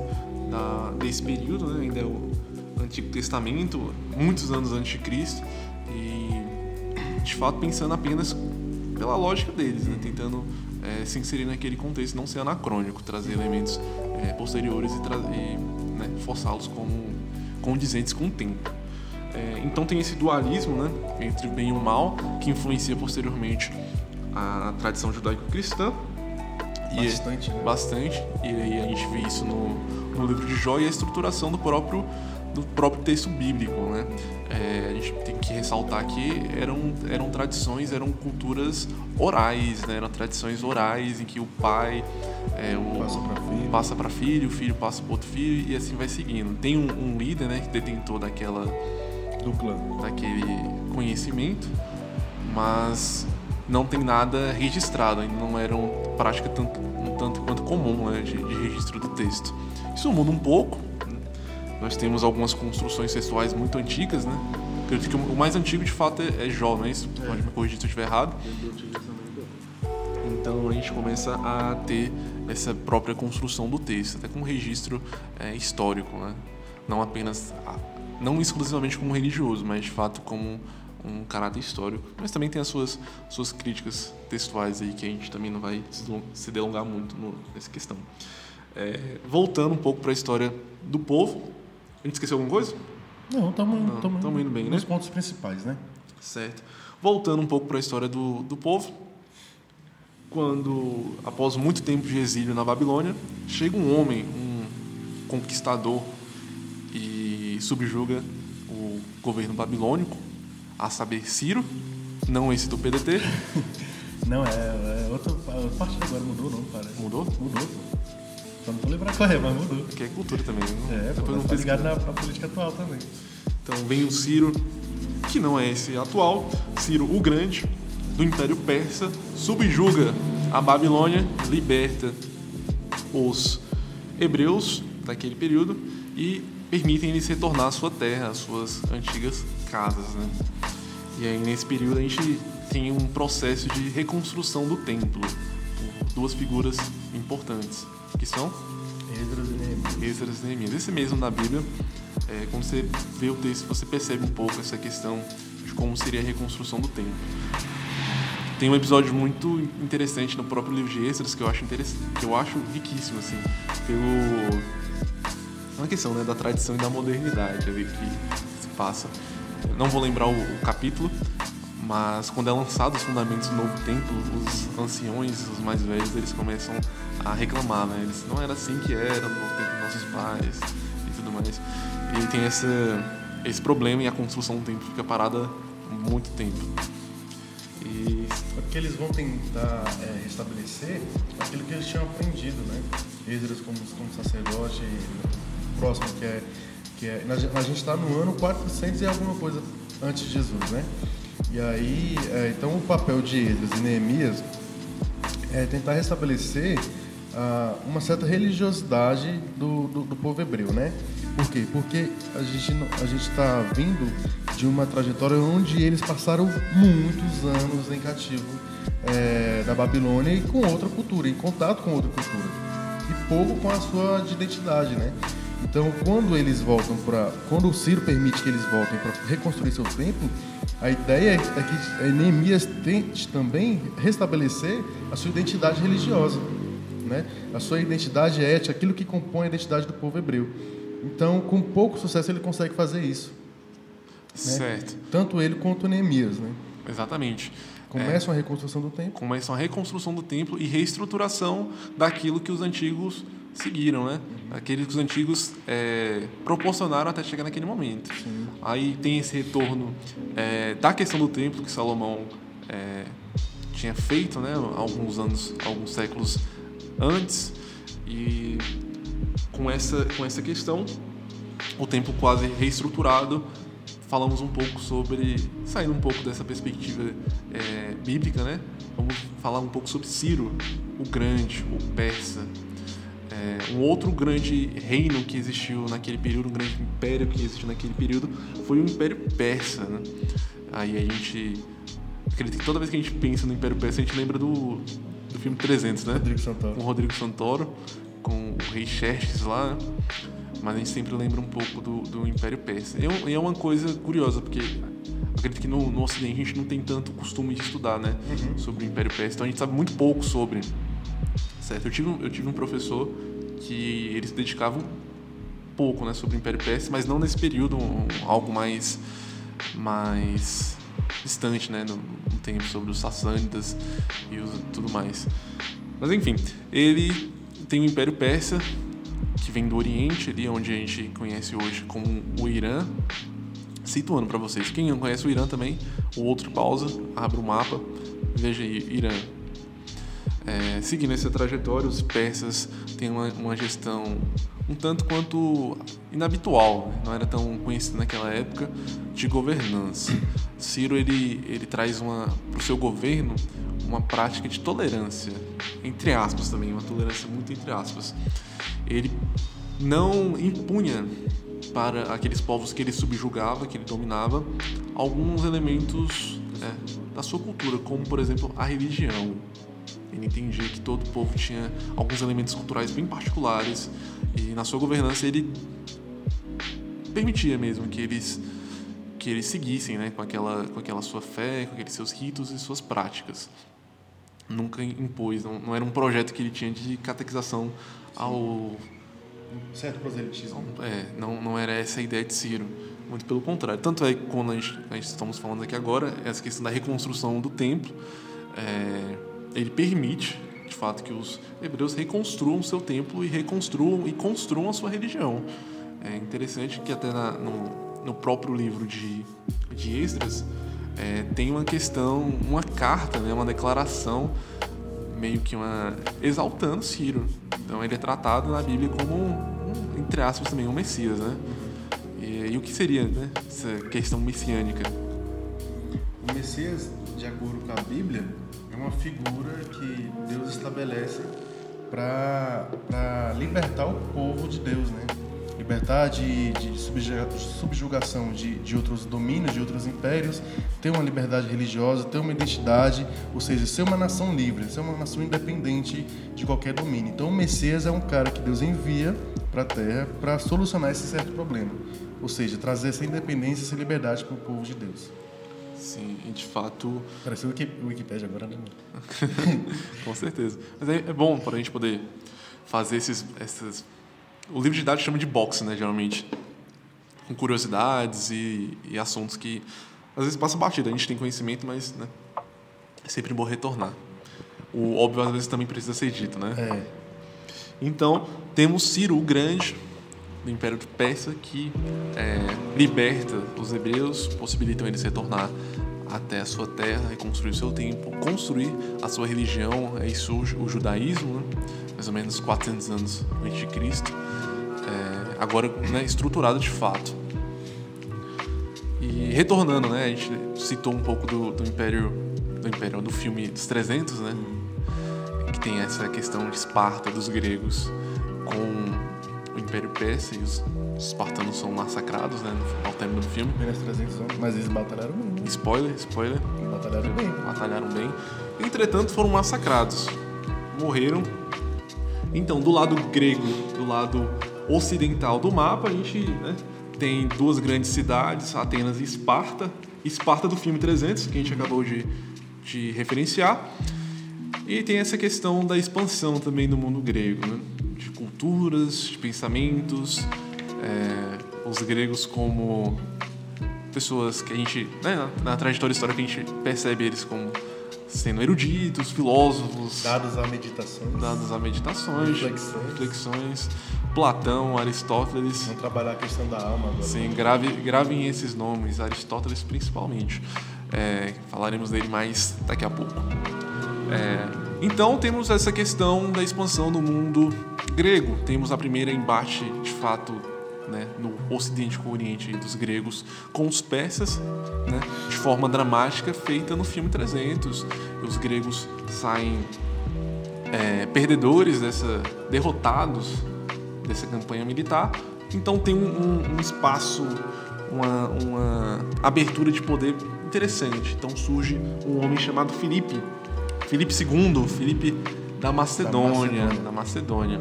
da, desse período, né, ainda é o Antigo Testamento, muitos anos antes de Cristo e de fato pensando apenas pela lógica deles, né, tentando eh, se inserir naquele contexto, não ser anacrônico, trazer elementos eh, posteriores e, e, né, forçá-los como condizentes com o tempo. É, então tem esse dualismo né, entre o bem e o mal, que influencia posteriormente a tradição judaico-cristã. E é- Bastante, né? Bastante. E aí a gente vê isso no, no livro de Jó e a estruturação do próprio, do próprio texto bíblico. Né? É, a gente tem que ressaltar que eram, eram tradições, eram culturas orais, né? eram tradições orais em que o pai é, o, Passa pra filho. para filho, o filho passa para outro filho e assim vai seguindo. Tem um, um líder né, que detentor daquela Do clã. daquele conhecimento, mas não tem nada registrado, ainda não era uma prática tanto, um tanto quanto comum né, de, de registro do texto. Isso muda um pouco. Nós temos algumas construções textuais muito antigas, né? Acredito que o mais antigo de fato é, é Jó, não é isso? Pode me corrigir se eu estiver errado. Então a gente começa a ter essa própria construção do texto, até com um registro é, histórico, né? Não apenas, não exclusivamente como religioso, mas de fato como um caráter histórico, mas também tem as suas, suas críticas textuais aí que a gente também não vai se delongar muito no, nessa questão. É, voltando um pouco para a história do povo, a gente esqueceu alguma coisa? Não, estamos indo, indo bem, nos né? pontos principais, né? Certo. Voltando um pouco para a história do, do povo, quando, após muito tempo de exílio na Babilônia, chega um homem, um conquistador, e subjuga o governo babilônico, a saber, Ciro, não esse do PDT. não, é, é outra parte agora mudou, não, parece. Mudou? Mudou. Não tô lembrando qual é, mas mudou. Que é cultura também. Não, é, depois não tá ligado na, na política atual também. Então vem o Ciro, que não é esse atual, Ciro o Grande, do Império Persa, subjuga a Babilônia, liberta os hebreus daquele período e permitem eles retornar à sua terra, às suas antigas casas. Né? E aí, nesse período, a gente tem um processo de reconstrução do templo por duas figuras importantes, que são Esdras e Neemias. Esdras e Neemias. Esse mesmo na Bíblia, é, quando você vê o texto, você percebe um pouco essa questão de como seria a reconstrução do templo. Tem um episódio muito interessante no próprio livro de Esdras que eu acho que eu acho riquíssimo assim, pelo uma questão né, da tradição e da modernidade ali que se passa. Eu não vou lembrar o, o, capítulo, mas quando é lançado os fundamentos do novo templo, os anciões, os mais velhos, eles começam a reclamar, né? Eles não era assim que era no tempo dos nossos pais e tudo mais. E tem esse, problema e a construção do templo fica parada muito tempo. E... Porque eles vão tentar é, restabelecer aquilo que eles tinham aprendido, né? Esdras como, como sacerdote, próximo que é que é a gente está no ano 400 e alguma coisa antes de Jesus, né? E aí, é, então o papel de Esdras e Neemias é tentar restabelecer ah, uma certa religiosidade do, do, do, povo hebreu, né? Por quê? Porque a gente a gente está vindo de uma trajetória onde eles passaram muitos anos em cativo é, da Babilônia e com outra cultura, em contato com outra cultura e pouco com a sua identidade, né? Então, quando eles voltam para, quando o Ciro permite que eles voltem para reconstruir seu templo, a ideia é que Neemias tente também restabelecer a sua identidade religiosa, né? A sua identidade ética, aquilo que compõe a identidade do povo hebreu. Então, com pouco sucesso ele consegue fazer isso. Né? Certo. Tanto ele quanto Neemias, né? Exatamente. Começam é, a reconstrução do templo. Começam a reconstrução do templo e reestruturação daquilo que os antigos seguiram, né? Aqueles que os antigos é, proporcionaram até chegar naquele momento. Sim. Aí tem esse retorno é, da questão do templo que Salomão é, tinha feito, né? Alguns anos, alguns séculos antes e com essa com essa questão o templo quase reestruturado falamos um pouco sobre saindo um pouco dessa perspectiva é, bíblica, né? Vamos falar um pouco sobre Ciro, o grande, o persa, é, um outro grande reino que existiu naquele período, um grande império que existiu naquele período, foi o Império Persa. Né? Aí a gente. Acredito que toda vez que a gente pensa no Império Persa, a gente lembra do, do filme 300, né? Rodrigo Santoro. Com o Rodrigo Santoro, com o rei Xerxes lá. Mas a gente sempre lembra um pouco do, do Império Persa. E é uma coisa curiosa, porque acredito que no, no Ocidente a gente não tem tanto costume de estudar, né? Uhum. Sobre o Império Persa. Então a gente sabe muito pouco sobre certo? Eu tive, eu tive um professor que ele se dedicava um pouco né, sobre o Império Persa, mas não nesse período, um, algo mais, mais distante, né, no, no tempo, sobre os Sassânidas e os, tudo mais. Mas enfim, ele tem o Império Persa, que vem do Oriente, ali onde a gente conhece hoje como o Irã. Situando para vocês, quem não conhece o Irã também, o outro pausa, abre o mapa, veja aí, Irã, é, seguindo essa trajetória, os persas têm uma, uma, gestão um tanto quanto inabitual, né? não era tão conhecido naquela época de governança. Ciro ele, ele traz para o seu governo uma prática de tolerância, entre aspas também, uma tolerância muito entre aspas. Ele não impunha para aqueles povos que ele subjugava, que ele dominava, alguns elementos é, da sua cultura, como por exemplo a religião. Ele entendia que todo povo tinha alguns elementos culturais bem particulares e na sua governança ele permitia mesmo que eles que eles seguissem, né, com aquela com aquela sua fé, com aqueles seus ritos e suas práticas. Nunca impôs, não, não era um projeto que ele tinha de catequização ao certo proselitismo. É, não, não era essa a ideia de Ciro. Muito pelo contrário. Tanto é que quando a gente, a gente estamos falando aqui agora, essa questão da reconstrução do templo, é, ele permite, de fato, que os hebreus reconstruam seu templo e reconstruam e construam a sua religião. É interessante que até na, no, no próprio livro de, de Esdras é, tem uma questão, uma carta, né, uma declaração meio que uma exaltando Ciro. Então ele é tratado na Bíblia como um, entre aspas também um Messias, né? E, e o que seria, né, essa questão messiânica? O Messias, de acordo com a Bíblia, é uma figura que Deus estabelece para libertar o povo de Deus, né? libertar de, de subjugação de, de outros domínios, de outros impérios, ter uma liberdade religiosa, ter uma identidade, ou seja, ser uma nação livre, ser uma nação independente de qualquer domínio. Então, o Messias é um cara que Deus envia para a Terra para solucionar esse certo problema, ou seja, trazer essa independência, essa liberdade para o povo de Deus. Sim, e de fato. Parece o Wikipedia agora, né? Com certeza. Mas é, é bom para a gente poder fazer esses, essas o livro de dados chama de box, né, geralmente. Com curiosidades e, e assuntos que às vezes passa batida. A gente tem conhecimento, mas né, é sempre bom retornar. O óbvio às vezes também precisa ser dito, né? É. Então, temos Ciro o Grande, do Império de Pérsia, que é, liberta os hebreus, possibilitam eles retornar até a sua terra, reconstruir o seu templo, construir a sua religião, aí surge o judaísmo, né? mais ou menos 400 anos antes de Cristo, é, agora né, estruturado de fato. E retornando, né, a gente citou um pouco do, do Império, do Império, do filme dos 300, né, que tem essa questão de Esparta, dos gregos, com o Império Persa e os espartanos são massacrados, né, ao término do filme. Menos 300 anos, mas eles batalharam bem. Né? Spoiler, spoiler. Batalharam bem. Batalharam bem. Entretanto, foram massacrados. Morreram então, do lado grego, do lado ocidental do mapa, a gente né, tem duas grandes cidades, Atenas e Esparta. Esparta do filme 300, que a gente acabou de, de referenciar. E tem essa questão da expansão também do mundo grego, né? Culturas, de pensamentos, é, os gregos como pessoas que a gente, né, na trajetória histórica, a gente percebe eles como sendo eruditos, filósofos. Dados a meditações. Dados a meditações. Reflexões. reflexões Platão, Aristóteles. Vamos trabalhar a questão da alma agora. Sim, grave, gravem esses nomes, Aristóteles principalmente. É, falaremos dele mais daqui a pouco. É, então temos essa questão da expansão do mundo grego. Temos a primeira embate de fato né, no Ocidente com o Oriente dos gregos com os persas, né, de forma dramática feita no filme 300. E os gregos saem é, perdedores dessa, derrotados dessa campanha militar. Então tem um, um espaço, uma, uma abertura de poder interessante. Então surge um homem chamado Filipe, Filipe II, Filipe da Macedônia, da Macedônia. Da Macedônia.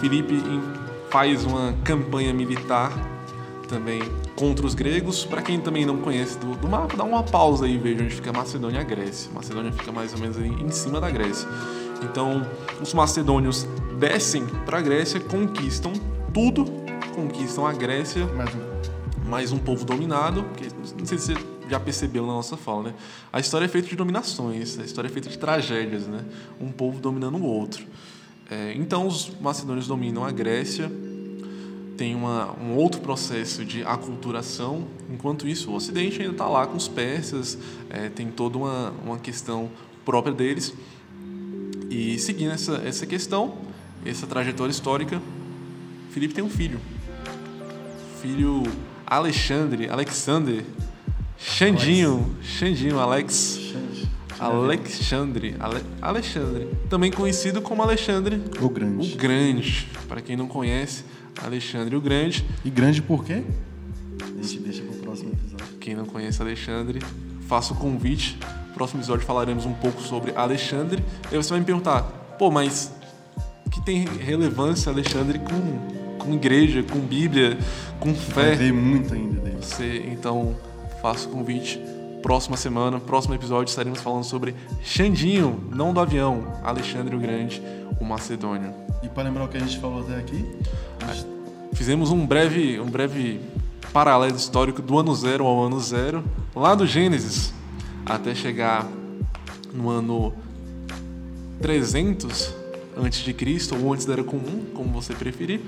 Filipe faz uma campanha militar também contra os gregos. Para quem também não conhece do, do, mapa, dá uma pausa aí e veja onde fica Macedônia e a Grécia. Macedônia fica mais ou menos ali em cima da Grécia. Então, os macedônios descem para a Grécia, conquistam tudo, conquistam a Grécia, mais um, mais um povo dominado, porque não sei se você já percebeu na nossa fala, né? A história é feita de dominações, a história é feita de tragédias, né? Um povo dominando o outro. É, então, os macedônios dominam a Grécia, tem uma, um outro processo de aculturação, enquanto isso o Ocidente ainda está lá com os persas, é, tem toda uma, uma questão própria deles. E seguindo essa, essa questão, essa trajetória histórica, Felipe tem um filho. Filho Alexandre, Alexander, Xandinho, Xandinho, Alex. Alexandre, Ale, Alexandre, também conhecido como Alexandre O Grande. o Grande. Para quem não conhece, Alexandre o Grande. E grande por quê? A gente deixa pro próximo episódio. Quem não conhece Alexandre, faço o convite. No próximo episódio falaremos um pouco sobre Alexandre. E você vai me perguntar, pô, mas que tem relevância Alexandre com, com igreja, com Bíblia, com Vai fé? ter muito ainda dele. Você, então, faço o convite. Próxima semana, próximo episódio, estaremos falando sobre Xandinho, não do avião, Alexandre o Grande, o Macedônio. E para lembrar o que a gente falou até aqui, a gente- Fizemos um breve, um breve paralelo histórico do ano zero ao ano zero, lá do Gênesis, até chegar no ano 300 antes de Cristo, ou antes da Era Comum, como você preferir.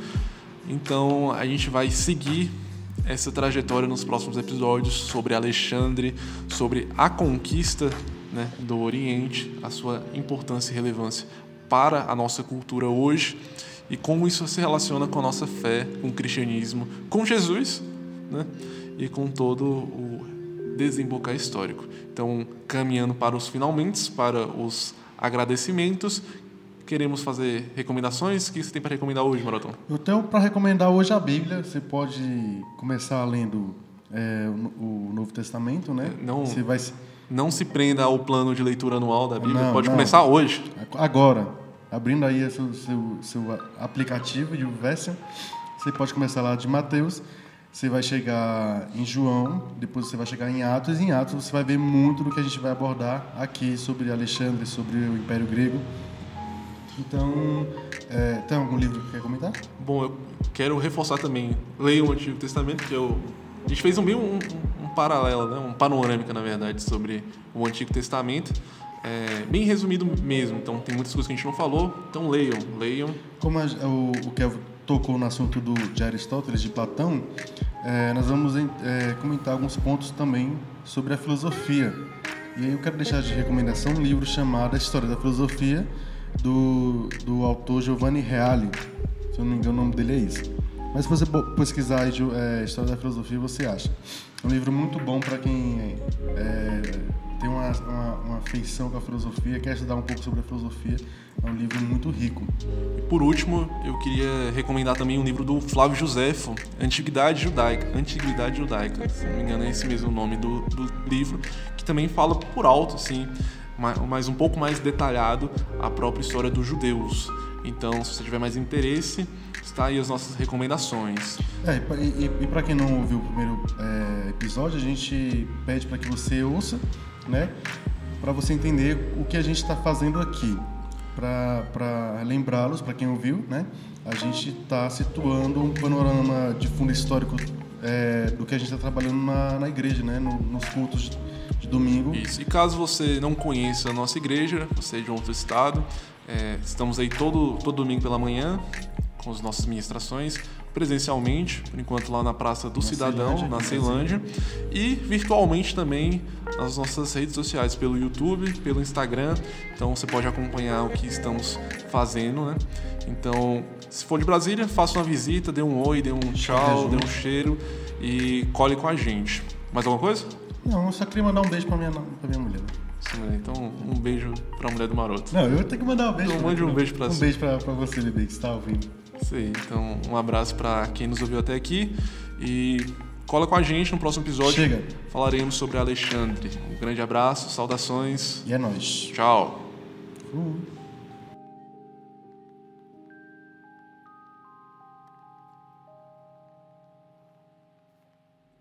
Então, a gente vai seguir essa trajetória nos próximos episódios sobre Alexandre, sobre a conquista né, do Oriente, a sua importância e relevância para a nossa cultura hoje e como isso se relaciona com a nossa fé, com o cristianismo, com Jesus né, e com todo o desembocar histórico. Então, caminhando para os finalmente, para os agradecimentos, queremos fazer recomendações. O que você tem para recomendar hoje, Maratão? eu tenho para recomendar hoje a Bíblia. Você pode começar lendo é, o, o Novo Testamento, né? Não- Você vai se- Não se prenda ao plano de leitura anual da Bíblia, Não, pode não. começar hoje. agora, abrindo aí o seu, seu, seu aplicativo de Version, você pode começar lá de Mateus. Você vai chegar em João, depois você vai chegar em Atos, e em Atos você vai ver muito do que a gente vai abordar aqui sobre Alexandre, sobre o Império Grego. Então, é, tem algum livro que quer comentar? Bom, eu quero reforçar também, leia o Antigo Testamento, que eu... A gente fez um, bem um, um, paralelo, né? um panorâmica, na verdade, sobre o Antigo Testamento. É, bem resumido mesmo, então tem muitas coisas que a gente não falou, então leiam, leiam. Como a- o, o Kelvin tocou no assunto do, de Aristóteles, de Platão, é, nós vamos é, comentar alguns pontos também sobre a filosofia. E aí eu quero deixar de recomendação um livro chamado A História da Filosofia, do, do autor Giovanni Reale. Se eu não me engano, o nome dele é isso. Mas se você pesquisar é, História da Filosofia, você acha. É um livro muito bom para quem é, tem uma, uma, uma afeição com a filosofia, quer estudar um pouco sobre a filosofia. É um livro muito rico. E por último, eu queria recomendar também um livro do Flávio Josefo, Antiguidade Judaica. Antiguidade Judaica, se não me engano é esse mesmo o nome do, do livro, que também fala por alto, assim, mas um pouco mais detalhado a própria história dos judeus. Então, se você tiver mais interesse, está aí as nossas recomendações. É, e, e, e para quem não ouviu o primeiro é, episódio, a gente pede para que você ouça, né? Para você entender o que a gente está fazendo aqui. Para lembrá-los, para quem ouviu, né? A gente está situando um panorama de fundo histórico é, do que a gente está trabalhando na, na igreja, né? No- nos cultos domingo. Isso. E caso você não conheça a nossa igreja, você é de outro estado, é, estamos aí todo, todo domingo pela manhã com as nossas ministrações, presencialmente, por enquanto lá na Praça do Cidadão, Ceilândia, na Ceilândia, e virtualmente também nas nossas redes sociais, pelo YouTube, pelo Instagram. Então você pode acompanhar o que estamos fazendo, né? Então, se for de Brasília, faça uma visita, dê um oi, dê um tchau, dê um cheiro e cole com a gente. Mais alguma coisa? Não, eu só queria mandar um beijo para minha, pra minha mulher. Sim? Então, um beijo pra mulher do Maroto. Não, eu tenho que mandar um beijo. Então, pra- mande um beijo pra Um si. beijo para você, bebê, que está ouvindo. Isso aí. Então, um abraço pra quem nos ouviu até aqui e cola com a gente no próximo episódio. Chega. Falaremos sobre Alexandre. Um grande abraço, saudações. E é nóis. Tchau. Uh.